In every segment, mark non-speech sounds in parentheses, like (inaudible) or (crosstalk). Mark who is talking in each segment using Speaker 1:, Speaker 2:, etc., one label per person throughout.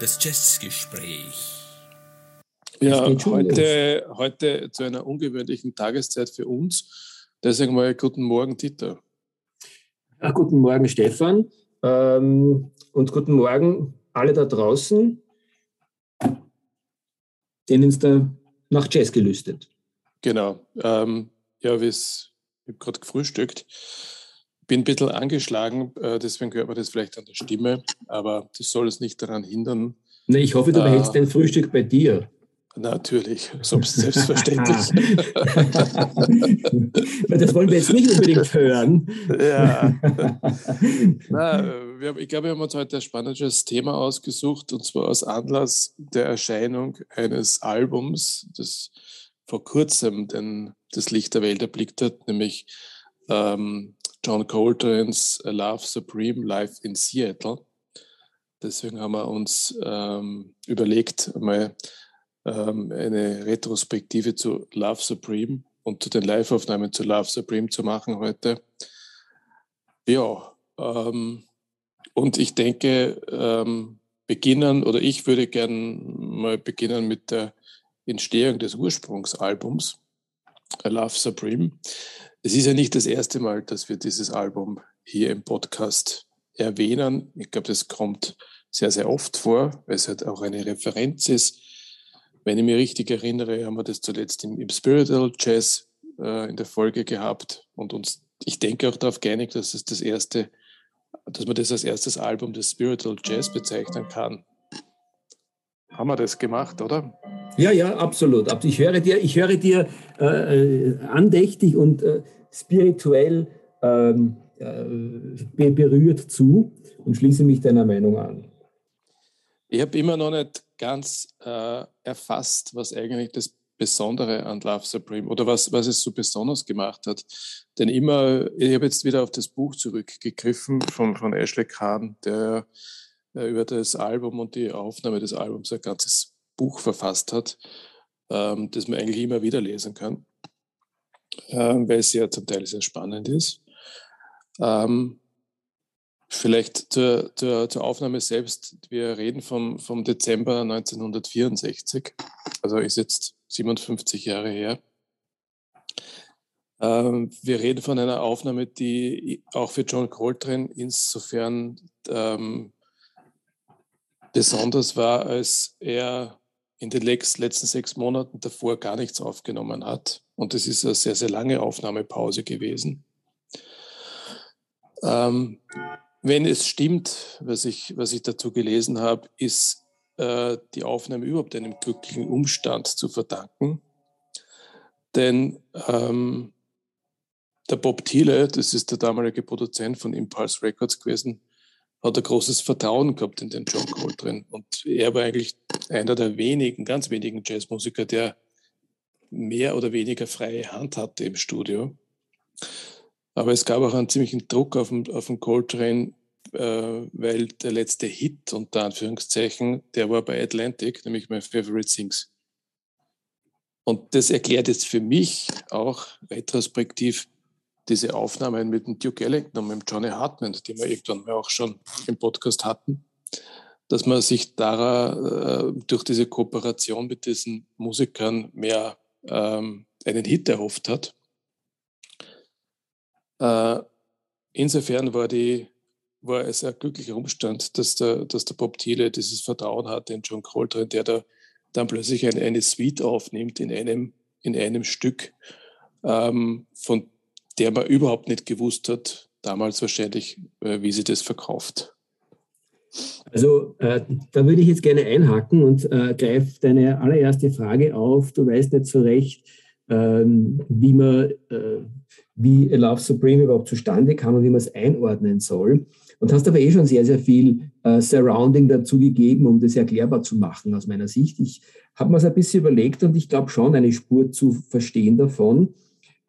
Speaker 1: Das Jazzgespräch.
Speaker 2: Ja, heute, heute zu einer ungewöhnlichen Tageszeit für uns. Deswegen mal guten Morgen, Dieter.
Speaker 3: Ja, guten Morgen, Stefan. Ähm, und guten Morgen alle da draußen, denen es da nach Jazz gelüstet.
Speaker 2: Genau. Ähm, ja, wie es, habe gerade gefrühstückt. Bin ein bisschen angeschlagen, äh, deswegen hört man das vielleicht an der Stimme, aber das soll es nicht daran hindern.
Speaker 3: Nee, ich hoffe, du behältst äh, dein Frühstück bei dir.
Speaker 2: Natürlich, selbstverständlich. (laughs)
Speaker 3: das wollen wir jetzt nicht unbedingt hören.
Speaker 2: Ja. (laughs) Na, wir, ich glaube, wir haben uns heute ein spannendes Thema ausgesucht, und zwar aus Anlass der Erscheinung eines Albums, das vor kurzem den, das Licht der Welt erblickt hat, nämlich ähm, John Coltrane's Love Supreme Live in Seattle. Deswegen haben wir uns ähm, überlegt, mal ähm, eine Retrospektive zu Love Supreme und zu den Live-Aufnahmen zu Love Supreme zu machen heute. Ja, ähm, und ich denke, ähm, beginnen, oder ich würde gerne mal beginnen mit der Entstehung des Ursprungsalbums, Love Supreme. Es ist ja nicht das erste Mal, dass wir dieses Album hier im Podcast erwähnen. Ich glaube, das kommt sehr, sehr oft vor, weil es halt auch eine Referenz ist wenn ich mich richtig erinnere, haben wir das zuletzt im, im Spiritual Jazz äh, in der Folge gehabt und uns, ich denke, auch darauf geeinigt, dass es das erste, dass man das als erstes Album des Spiritual Jazz bezeichnen kann. Haben wir das gemacht, oder?
Speaker 3: Ja, ja, absolut. Ich höre dir, ich höre dir äh, äh andächtig und äh, spirituell ähm, äh, berührt zu und schließe mich deiner Meinung an.
Speaker 2: Ich habe immer noch nicht ganz äh, erfasst, was eigentlich das Besondere an Love Supreme oder was, was es so besonders gemacht hat. Denn immer, ich habe jetzt wieder auf das Buch zurückgegriffen von, von Ashley Kahn, der über das Album und die Aufnahme des Albums ein ganzes Buch verfasst hat, ähm, das man eigentlich immer wieder lesen kann, äh, weil es ja zum Teil sehr spannend ist. Ähm, Vielleicht zur, zur, zur, Aufnahme selbst. Wir reden vom, vom Dezember 1964. Also ist jetzt 57 Jahre her. Ähm, wir reden von einer Aufnahme, die auch für John Coltrane insofern ähm, besonders war, als er in den letzten sechs Monaten davor gar nichts aufgenommen hat. Und es ist eine sehr, sehr lange Aufnahmepause gewesen. Ähm, wenn es stimmt, was ich, was ich dazu gelesen habe, ist äh, die Aufnahme überhaupt einem glücklichen Umstand zu verdanken. Denn ähm, der Bob Thiele, das ist der damalige Produzent von Impulse Records gewesen, hat ein großes Vertrauen gehabt in den John Coltrane. Und er war eigentlich einer der wenigen, ganz wenigen Jazzmusiker, der mehr oder weniger freie Hand hatte im Studio. Aber es gab auch einen ziemlichen Druck auf den, auf den Coltrane, äh, weil der letzte Hit, unter Anführungszeichen, der war bei Atlantic, nämlich My Favorite Things. Und das erklärt jetzt für mich auch retrospektiv diese Aufnahmen mit dem Duke Ellington und mit Johnny Hartman, die wir irgendwann mal auch schon im Podcast hatten, dass man sich da äh, durch diese Kooperation mit diesen Musikern mehr ähm, einen Hit erhofft hat. Äh, insofern war, die, war es ein glücklicher Umstand, dass der, dass der Bob Thiele dieses Vertrauen hatte in John Coltrane, der da dann plötzlich eine, eine Suite aufnimmt in einem, in einem Stück, ähm, von der man überhaupt nicht gewusst hat, damals wahrscheinlich, äh, wie sie das verkauft.
Speaker 3: Also äh, da würde ich jetzt gerne einhaken und äh, greife deine allererste Frage auf. Du weißt nicht so recht, ähm, wie man, äh, wie A Love Supreme überhaupt zustande kam und wie man es einordnen soll. Und hast aber eh schon sehr, sehr viel äh, Surrounding dazu gegeben, um das erklärbar zu machen aus meiner Sicht. Ich habe mir es ein bisschen überlegt und ich glaube schon eine Spur zu verstehen davon.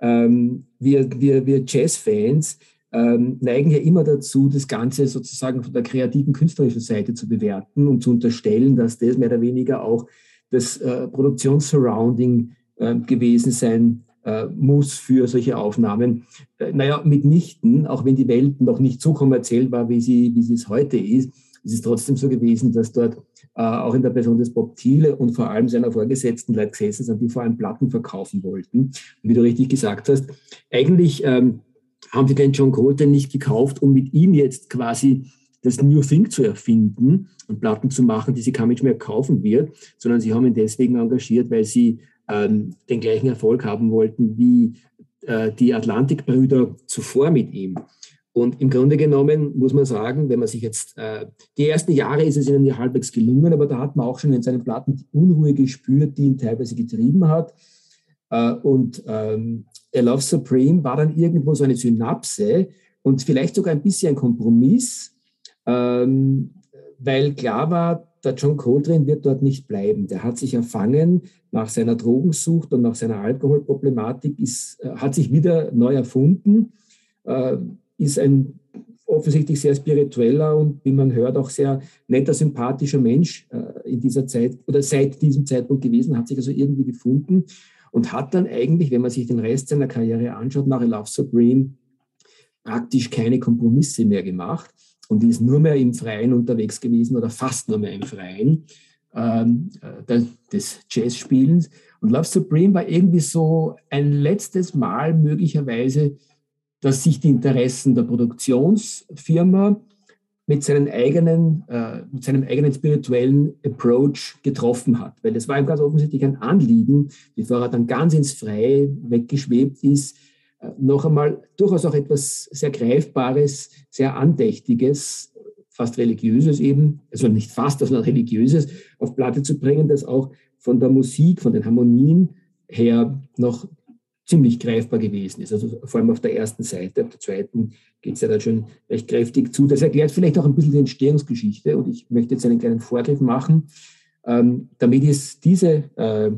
Speaker 3: Ähm, wir, wir, wir Jazz-Fans ähm, neigen ja immer dazu, das Ganze sozusagen von der kreativen, künstlerischen Seite zu bewerten und zu unterstellen, dass das mehr oder weniger auch das äh, Produktionssurrounding äh, gewesen sein äh, muss für solche Aufnahmen. Äh, naja, mitnichten, auch wenn die Welt noch nicht so kommerziell war, wie sie, wie sie es heute ist, ist es trotzdem so gewesen, dass dort auch in der Person des Bob Thiele und vor allem seiner Vorgesetzten Leute gesessen sind, die vor allem Platten verkaufen wollten. Und wie du richtig gesagt hast, eigentlich ähm, haben sie den John Coltrane nicht gekauft, um mit ihm jetzt quasi das New Thing zu erfinden und Platten zu machen, die sie kein Mensch mehr kaufen wird, sondern sie haben ihn deswegen engagiert, weil sie ähm, den gleichen Erfolg haben wollten wie äh, die Atlantikbrüder zuvor mit ihm. Und im Grunde genommen muss man sagen, wenn man sich jetzt, äh, die ersten Jahre ist es ihnen ja halbwegs gelungen, aber da hat man auch schon in seinen Platten die Unruhe gespürt, die ihn teilweise getrieben hat. Äh, und ähm, A Love Supreme war dann irgendwo so eine Synapse und vielleicht sogar ein bisschen ein Kompromiss, ähm, weil klar war, der John Coltrane wird dort nicht bleiben. Der hat sich erfangen nach seiner Drogensucht und nach seiner Alkoholproblematik, ist, äh, hat sich wieder neu erfunden, äh, ist ein offensichtlich sehr spiritueller und, wie man hört, auch sehr netter, sympathischer Mensch äh, in dieser Zeit oder seit diesem Zeitpunkt gewesen, hat sich also irgendwie gefunden und hat dann eigentlich, wenn man sich den Rest seiner Karriere anschaut, nach Love Supreme praktisch keine Kompromisse mehr gemacht und ist nur mehr im Freien unterwegs gewesen oder fast nur mehr im Freien ähm, äh, des Jazzspielens. Und Love Supreme war irgendwie so ein letztes Mal möglicherweise, dass sich die Interessen der Produktionsfirma mit, seinen eigenen, äh, mit seinem eigenen spirituellen Approach getroffen hat. Weil das war ihm ganz offensichtlich ein Anliegen, bevor er dann ganz ins Freie weggeschwebt ist, äh, noch einmal durchaus auch etwas sehr Greifbares, sehr Andächtiges, fast Religiöses eben, also nicht fast, sondern Religiöses auf Platte zu bringen, das auch von der Musik, von den Harmonien her noch ziemlich greifbar gewesen ist. Also vor allem auf der ersten Seite, auf der zweiten geht es ja dann schon recht kräftig zu. Das erklärt vielleicht auch ein bisschen die Entstehungsgeschichte und ich möchte jetzt einen kleinen Vorgriff machen. Ähm, damit ist diese äh,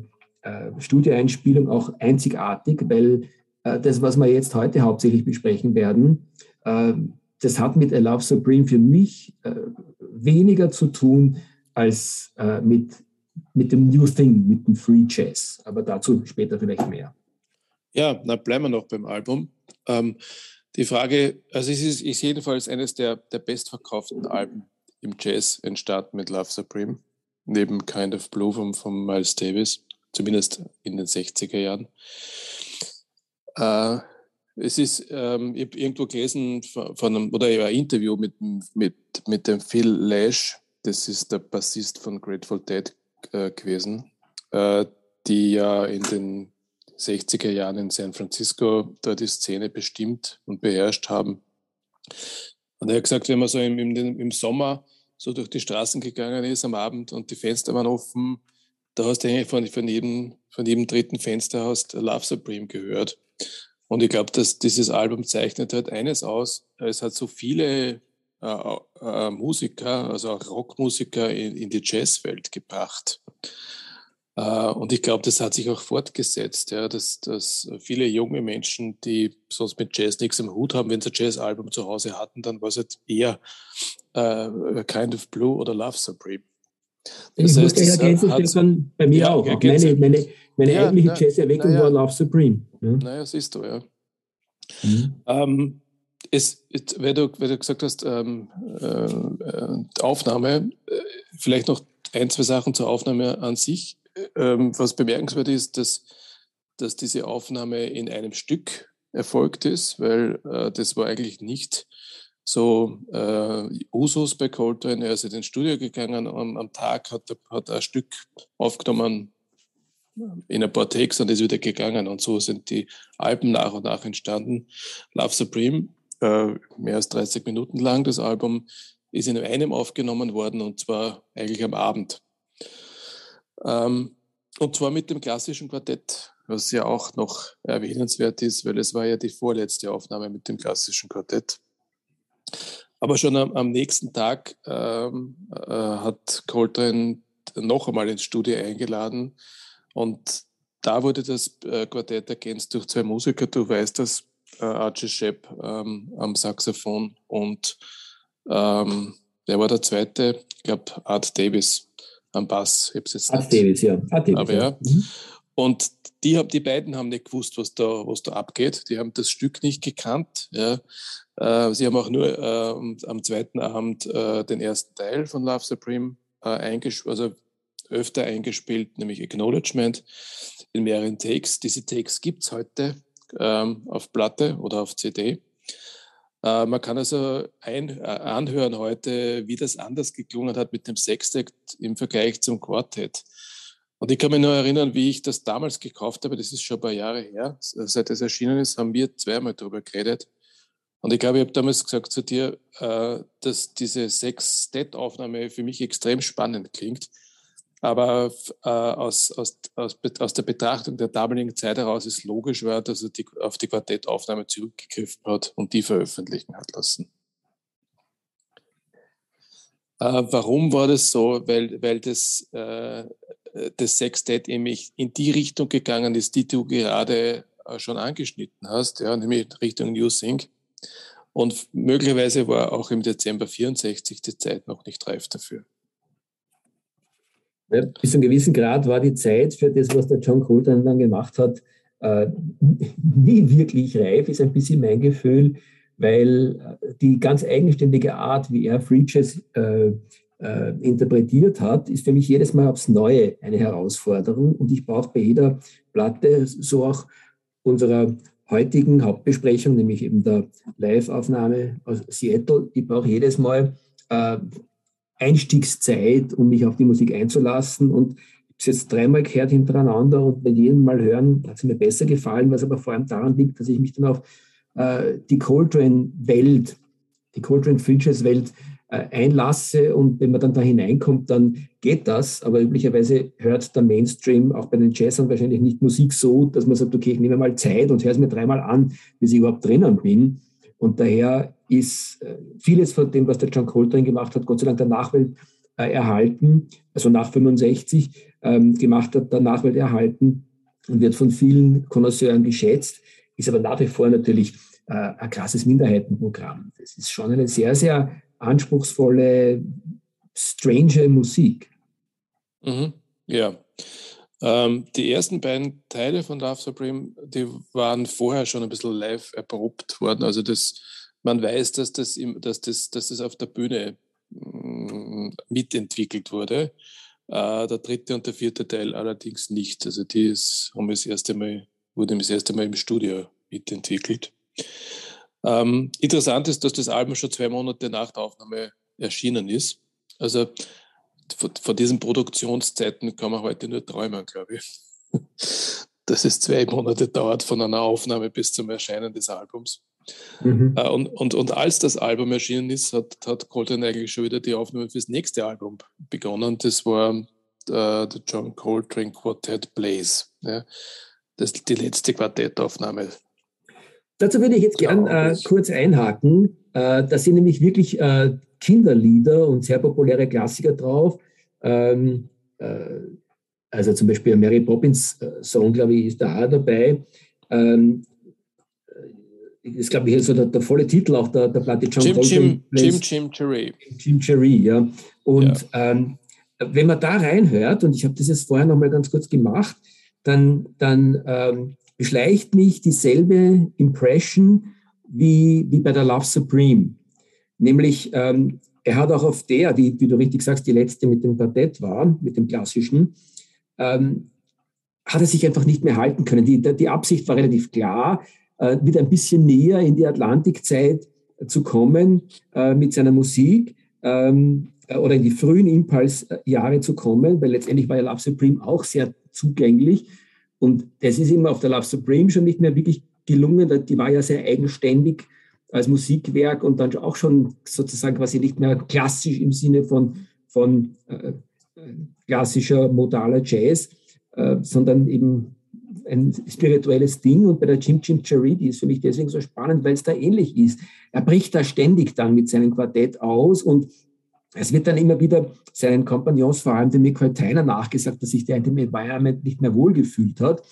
Speaker 3: äh, Studieeinspielung auch einzigartig, weil äh, das, was wir jetzt heute hauptsächlich besprechen werden, äh, das hat mit A Love Supreme für mich äh, weniger zu tun als mit, mit dem New Thing, mit dem Free Jazz. Aber dazu später vielleicht mehr.
Speaker 2: Ja, na bleiben wir noch beim Album. Ähm, die Frage, also es ist, ist jedenfalls eines der, der bestverkauften Alben im Jazz entstanden mit Love Supreme, neben Kind of Blue von, von Miles Davis, zumindest in den 60er Jahren. Äh, es ist, ähm, ich habe irgendwo gelesen von, einem, oder ein Interview mit, mit, mit dem Phil Lash, das ist der Bassist von Grateful Dead äh, gewesen, äh, die ja in den 60er Jahren in San Francisco da die Szene bestimmt und beherrscht haben. Und er hat gesagt, wenn man so im, im, im Sommer so durch die Straßen gegangen ist am Abend und die Fenster waren offen, da hast du eigentlich von, von, jedem, von jedem dritten Fenster hast Love Supreme gehört. Und ich glaube, dass dieses Album zeichnet halt eines aus. Es hat so viele äh, äh, Musiker, also auch Rockmusiker in, in die Jazzwelt gebracht. Äh, und ich glaube, das hat sich auch fortgesetzt, ja, dass, dass viele junge Menschen, die sonst mit Jazz nichts im Hut haben, wenn sie ein Jazzalbum zu Hause hatten, dann war es halt eher äh, Kind of Blue oder Love Supreme.
Speaker 3: Das ich heißt, muss ergänzen, Stefan, bei mir ja, auch. auch meine, meine, meine ja, eigentliche Jazz-Erweckung ja. war Love Supreme.
Speaker 2: Ja. Naja, siehst du, ja. Mhm. Ähm, es, weil, du, weil du gesagt hast, ähm, äh, Aufnahme, äh, vielleicht noch ein, zwei Sachen zur Aufnahme an sich. Ähm, was bemerkenswert ist, dass, dass diese Aufnahme in einem Stück erfolgt ist, weil äh, das war eigentlich nicht so äh, Usus bei Coltrane. Er ist in den Studio gegangen am, am Tag, hat, hat ein Stück aufgenommen in ein paar Takes und ist wieder gegangen. Und so sind die Alben nach und nach entstanden. Love Supreme, äh, mehr als 30 Minuten lang, das Album, ist in einem aufgenommen worden und zwar eigentlich am Abend. Ähm, und zwar mit dem klassischen Quartett, was ja auch noch erwähnenswert ist, weil es war ja die vorletzte Aufnahme mit dem klassischen Quartett. Aber schon am, am nächsten Tag ähm, äh, hat Coltrane noch einmal ins Studio eingeladen und da wurde das äh, Quartett ergänzt durch zwei Musiker. Du weißt das, äh, Archie Shepp ähm, am Saxophon und ähm, wer war der zweite? Ich glaube, Art Davis am Bass.
Speaker 3: Ich jetzt Art Davis, ja. Art Davis,
Speaker 2: aber ja. Mhm. Und die, die beiden haben nicht gewusst, was da, was da abgeht. Die haben das Stück nicht gekannt. Ja. Äh, sie haben auch nur äh, am zweiten Abend äh, den ersten Teil von Love Supreme äh, eingespielt, also öfter eingespielt, nämlich Acknowledgement in mehreren Takes. Diese Takes gibt es heute ähm, auf Platte oder auf CD. Äh, man kann also ein, äh, anhören heute, wie das anders geklungen hat mit dem Sextett im Vergleich zum Quartett. Und ich kann mich nur erinnern, wie ich das damals gekauft habe. Das ist schon ein paar Jahre her. Seit es erschienen ist, haben wir zweimal darüber geredet. Und ich glaube, ich habe damals gesagt zu dir, äh, dass diese Sextett-Aufnahme für mich extrem spannend klingt. Aber äh, aus, aus, aus, aus, der Betrachtung der damaligen Zeit heraus ist logisch war, dass er die, auf die Quartettaufnahme zurückgegriffen hat und die veröffentlichen hat lassen. Äh, warum war das so? Weil, weil das, äh, das Sextett nämlich in die Richtung gegangen ist, die du gerade äh, schon angeschnitten hast, ja, nämlich Richtung New Sync. Und möglicherweise war auch im Dezember 64 die Zeit noch nicht reif dafür.
Speaker 3: Ja, bis zu einem gewissen Grad war die Zeit für das, was der John Coltrane dann gemacht hat, äh, nie wirklich reif, ist ein bisschen mein Gefühl, weil äh, die ganz eigenständige Art, wie er Free Jazz äh, äh, interpretiert hat, ist für mich jedes Mal aufs Neue eine Herausforderung. Und ich brauche bei jeder Platte, so auch unserer heutigen Hauptbesprechung, nämlich eben der Live-Aufnahme aus Seattle, ich brauche jedes Mal äh, Einstiegszeit, um mich auf die Musik einzulassen. Und ich habe es jetzt dreimal gehört hintereinander und bei jedem Mal hören hat es mir besser gefallen, was aber vor allem daran liegt, dass ich mich dann auf äh, die Coltrane-Welt, die Coltrane Features Welt äh, einlasse und wenn man dann da hineinkommt, dann geht das. Aber üblicherweise hört der Mainstream auch bei den Jazzern wahrscheinlich nicht Musik so, dass man sagt, okay, ich nehme mal Zeit und höre es mir dreimal an, bis ich überhaupt drinnen bin. Und daher ist äh, vieles von dem, was der John Coltrane gemacht hat, Gott sei Dank der Nachwelt äh, erhalten, also nach 65 ähm, gemacht hat, der Nachwelt erhalten und wird von vielen Konnoisseuren geschätzt, ist aber nach wie vor natürlich äh, ein krasses Minderheitenprogramm. Das ist schon eine sehr, sehr anspruchsvolle, strange Musik.
Speaker 2: Mhm. Ja. Ähm, die ersten beiden Teile von Love Supreme, die waren vorher schon ein bisschen live erprobt worden. Also das, man weiß, dass das, im, dass das, dass das auf der Bühne mh, mm, mitentwickelt wurde. Äh, der dritte und der vierte Teil allerdings nicht. Also die ist, haben das erste Mal, wurde das erste Mal im Studio mitentwickelt. Ähm, interessant ist, dass das Album schon zwei Monate nach der Aufnahme erschienen ist. Also von diesen Produktionszeiten kann man heute nur träumen, glaube ich. (laughs) Dass es zwei Monate dauert von einer Aufnahme bis zum Erscheinen des Albums. Mhm. Äh, und, und, und als das Album erschienen ist, hat, hat Coltrane eigentlich schon wieder die Aufnahme fürs nächste Album begonnen. Das war äh, John Coltrane Quartet Blaze. Ja. Das ist die letzte Quartettaufnahme.
Speaker 3: Dazu würde ich jetzt gern äh, kurz einhaken. Äh, das sind nämlich wirklich äh, Kinderlieder und sehr populäre Klassiker drauf. Ähm, äh, also zum Beispiel Mary Poppins äh, Song, glaube ich, ist da auch dabei. Ähm, äh, ist, glaube ich, so der, der, volle Titel auch der, der Platte
Speaker 2: John Jim, Jim, Jim, Jim Cherry.
Speaker 3: Jim Cherry, ja. Und ja. Ähm, wenn man da reinhört, und ich habe das jetzt vorher nochmal ganz kurz gemacht, dann, dann ähm, beschleicht mich dieselbe Impression wie, wie bei der Love Supreme. Nämlich, ähm, er hat auch auf der, die, wie du richtig sagst, die letzte mit dem Quartett war, mit dem klassischen, ähm, hat er sich einfach nicht mehr halten können. Die, die Absicht war relativ klar, wieder ein bisschen näher in die Atlantikzeit zu kommen äh, mit seiner Musik ähm, äh, oder in die frühen Impulsjahre zu kommen, weil letztendlich war ja Love Supreme auch sehr zugänglich. Und das ist immer auf der Love Supreme schon nicht mehr wirklich gelungen. Die war ja sehr eigenständig als Musikwerk und dann auch schon sozusagen quasi nicht mehr klassisch im Sinne von, von äh, klassischer modaler Jazz, äh, sondern eben ein spirituelles Ding. Und bei der Jim Jim Charity ist für mich deswegen so spannend, weil es da ähnlich ist. Er bricht da ständig dann mit seinem Quartett aus und es wird dann immer wieder seinen Kompagnons, vor allem dem Michael Tyner, nachgesagt, dass sich der in dem Environment nicht mehr wohlgefühlt hat.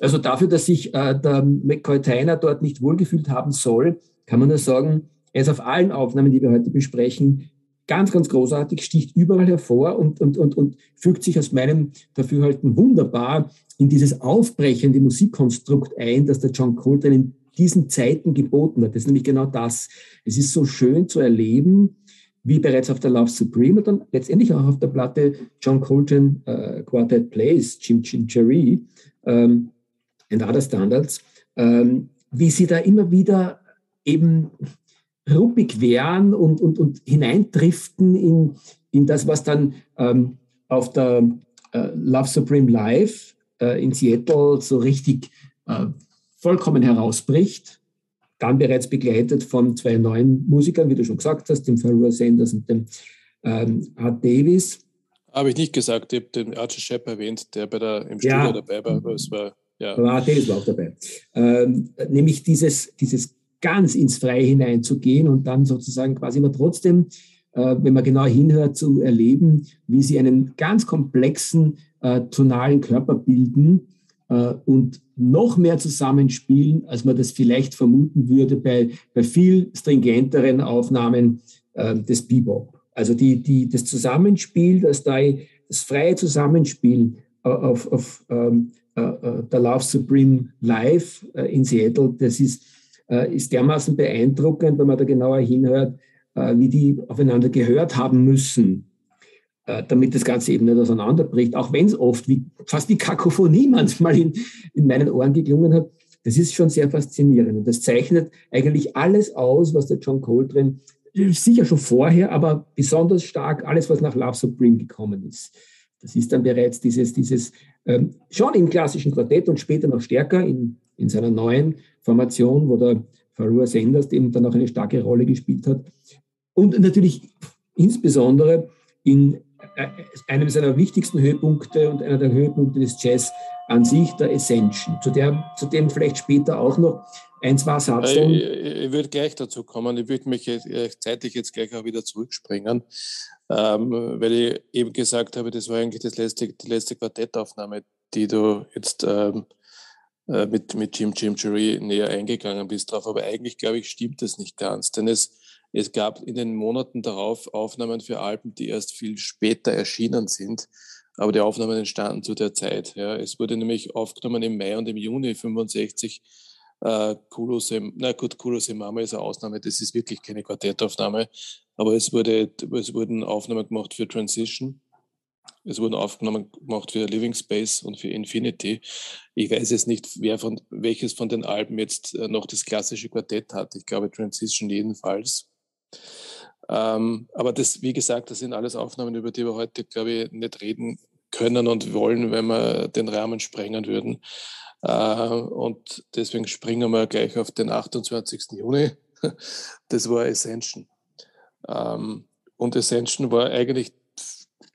Speaker 3: Also dafür, dass sich äh, der McCoy Tyner dort nicht wohlgefühlt haben soll, kann man nur sagen, er ist auf allen Aufnahmen, die wir heute besprechen, ganz, ganz großartig, sticht überall hervor und, und, und, und fügt sich aus meinem Dafürhalten wunderbar in dieses aufbrechende Musikkonstrukt ein, das der John Coltrane in diesen Zeiten geboten hat. Das ist nämlich genau das. Es ist so schön zu erleben, wie bereits auf der Love Supreme und dann letztendlich auch auf der Platte John Coltrane äh, Quartet Plays, Jim Jim Cherry ähm, and Other Standards, ähm, wie sie da immer wieder eben ruppig wären und, und, und hineindriften in, in das, was dann ähm, auf der äh, Love Supreme Live äh, in Seattle so richtig äh, vollkommen herausbricht. Dann bereits begleitet von zwei neuen Musikern, wie du schon gesagt hast, dem Pharrell Sanders und dem ähm, Art Davis.
Speaker 2: Habe ich nicht gesagt, ich habe den Archie Shepp erwähnt, der bei der, im Studio ja. dabei war, aber es war ja. Aber
Speaker 3: Art Davis war auch dabei. Ähm, nämlich dieses, dieses ganz ins Freie hineinzugehen und dann sozusagen quasi immer trotzdem, äh, wenn man genau hinhört, zu erleben, wie sie einen ganz komplexen äh, tonalen Körper bilden äh, und noch mehr zusammenspielen, als man das vielleicht vermuten würde bei, bei viel stringenteren Aufnahmen äh, des Bebop. Also die, die, das Zusammenspiel, das, da, das freie Zusammenspiel äh, auf, auf ähm, äh, äh, der Love Supreme Live in Seattle, das ist, ist dermaßen beeindruckend, wenn man da genauer hinhört, wie die aufeinander gehört haben müssen, äh, damit das Ganze eben nicht auseinanderbricht, auch wenn es oft wie, fast wie Kakophonie (laughs) manchmal in, in meinen Ohren geklungen hat. Das ist schon sehr faszinierend und das zeichnet eigentlich alles aus, was der John Coltrane sicher schon vorher, aber besonders stark alles, was nach Love Supreme gekommen ist. Das ist dann bereits dieses, dieses ähm, schon im klassischen Quartett und später noch stärker in, in seiner neuen Formation, wo der Farua Sanders eben dann auch eine starke Rolle gespielt hat. Und natürlich insbesondere in äh, einem seiner wichtigsten Höhepunkte und einer der Höhepunkte des Jazz an sich, der Ascension, zu, der, zu dem vielleicht später auch noch ein, zwei Sätze.
Speaker 2: Ich, ich, ich würde gleich dazu kommen. Ich würde mich jetzt, äh, zeitlich jetzt gleich auch wieder zurückspringen, ähm, weil ich eben gesagt habe, das war eigentlich das letzte, die letzte Quartettaufnahme, die du jetzt ähm, äh, mit, mit Jim Jim Jerry näher eingegangen bist drauf. Aber eigentlich, glaube ich, stimmt das nicht ganz, denn es es gab in den Monaten darauf Aufnahmen für Alben, die erst viel später erschienen sind, aber die Aufnahmen entstanden zu der Zeit. Ja. Es wurde nämlich aufgenommen im Mai und im Juni 65. Äh, Kulose, na gut, Kulose Mama ist eine Ausnahme, das ist wirklich keine Quartettaufnahme, aber es, wurde, es wurden Aufnahmen gemacht für Transition, es wurden Aufnahmen gemacht für Living Space und für Infinity. Ich weiß jetzt nicht, wer von, welches von den Alben jetzt äh, noch das klassische Quartett hat. Ich glaube Transition jedenfalls. Ähm, aber das, wie gesagt, das sind alles Aufnahmen, über die wir heute, glaube ich, nicht reden können und wollen, wenn wir den Rahmen sprengen würden. Äh, und deswegen springen wir gleich auf den 28. Juni. (laughs) Das war Ascension. Ähm, und Ascension war eigentlich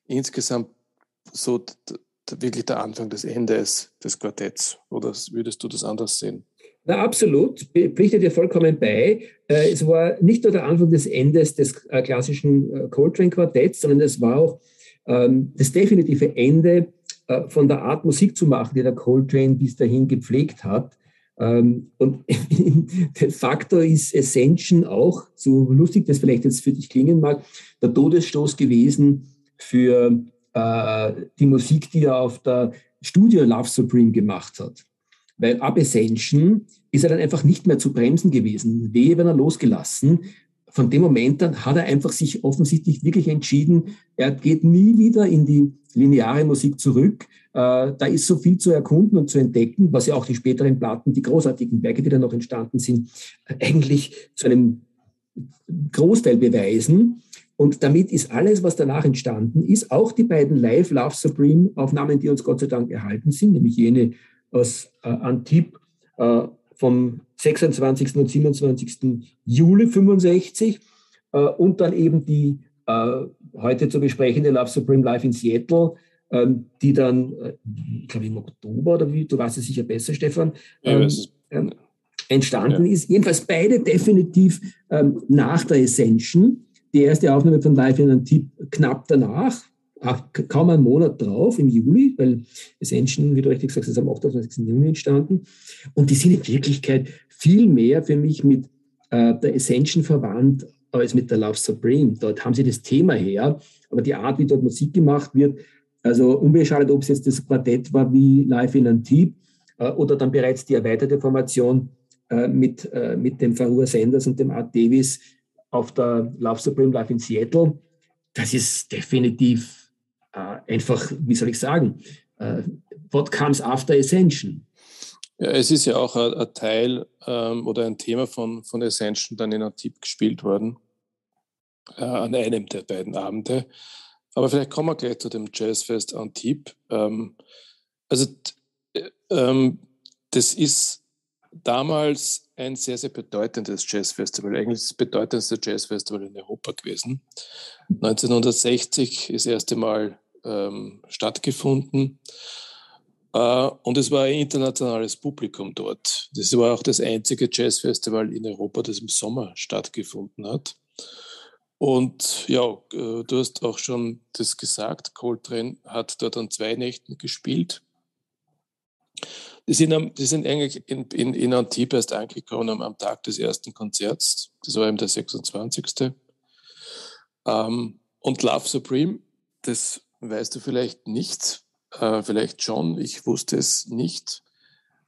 Speaker 2: insgesamt so wirklich der Anfang des Endes des Quartetts. Oder würdest du das anders sehen?
Speaker 3: Na, absolut, pflichte dir vollkommen bei. Äh, es war nicht nur der Anfang des Endes des äh, klassischen äh, Coltrane-Quartetts, sondern es war auch ähm, das definitive Ende von der Art Musik zu machen, die der Coltrane bis dahin gepflegt hat. Ähm, und (laughs) de facto ist Ascension auch, so lustig das vielleicht jetzt für dich klingen mag, der Todesstoß gewesen für die Musik, die er auf der Studio Love Supreme gemacht hat. Weil ab Ascension ist er dann einfach nicht mehr zu bremsen gewesen. Wehe, wenn er losgelassen. Von dem Moment an hat er einfach sich offensichtlich wirklich entschieden, er geht nie wieder in die lineare Musik zurück. Äh, da ist so viel zu erkunden und zu entdecken, was ja auch die späteren Platten, die großartigen Werke, die dann noch entstanden sind, eigentlich zu einem Großteil beweisen. Und damit ist alles, was danach entstanden ist, auch die beiden Live Love Supreme Aufnahmen, die uns Gott sei Dank erhalten sind, nämlich jene aus äh, Antibes äh, vom 26. und 27. Juli 65 äh, und dann eben die äh, heute zu besprechende Love Supreme Live in Seattle, ähm, die dann, äh, ich glaube im Oktober oder wie, du weißt es sicher besser, Stefan, ähm, ähm, entstanden ja. ist. Jedenfalls beide definitiv nach der Ascension. Die erste Aufnahme von Live in Antibes knapp danach, kaum einen Monat drauf, im Juli, weil Ascension, wie du richtig sagst, ist am 28. Juni entstanden. Und die sind in Wirklichkeit viel mehr für mich mit äh, der Ascension verwandt als mit der Love Supreme. Dort haben sie das Thema her, aber die Art, wie dort Musik gemacht wird, also unbeschadet, ob es jetzt das Quartett war wie Live in Antibes äh, oder dann bereits die erweiterte Formation äh, mit, äh, mit dem Farua Sanders und dem Art Davis auf der Love Supreme Live in Seattle. Das ist definitiv äh, einfach, wie soll ich sagen, äh, what comes after Ascension?
Speaker 2: Ja, es ist ja auch ein, Teil ähm, oder ein Thema von, von Ascension dann in Antibes gespielt worden, äh, an einem der beiden Abende. Aber vielleicht kommen wir gleich zu dem Jazzfest Antibes. Ähm, also ähm, das ist damals ein sehr, sehr bedeutendes Jazzfestival, eigentlich das bedeutendste Jazzfestival in Europa gewesen. 1960 ist das erste Mal ähm, stattgefunden. Uh, und es war ein internationales Publikum dort. Das war auch das einzige Jazzfestival in Europa, das im Sommer stattgefunden hat. Und ja, äh, du hast auch schon das gesagt, Coltrane hat dort an zwei Nächten gespielt. Die sind, die sind eigentlich in, in, in Antibes angekommen am, am, Tag des ersten Konzerts. Das war eben der 26. Ähm, und Love Supreme, das weißt du vielleicht nicht, äh, vielleicht schon, ich wusste es nicht.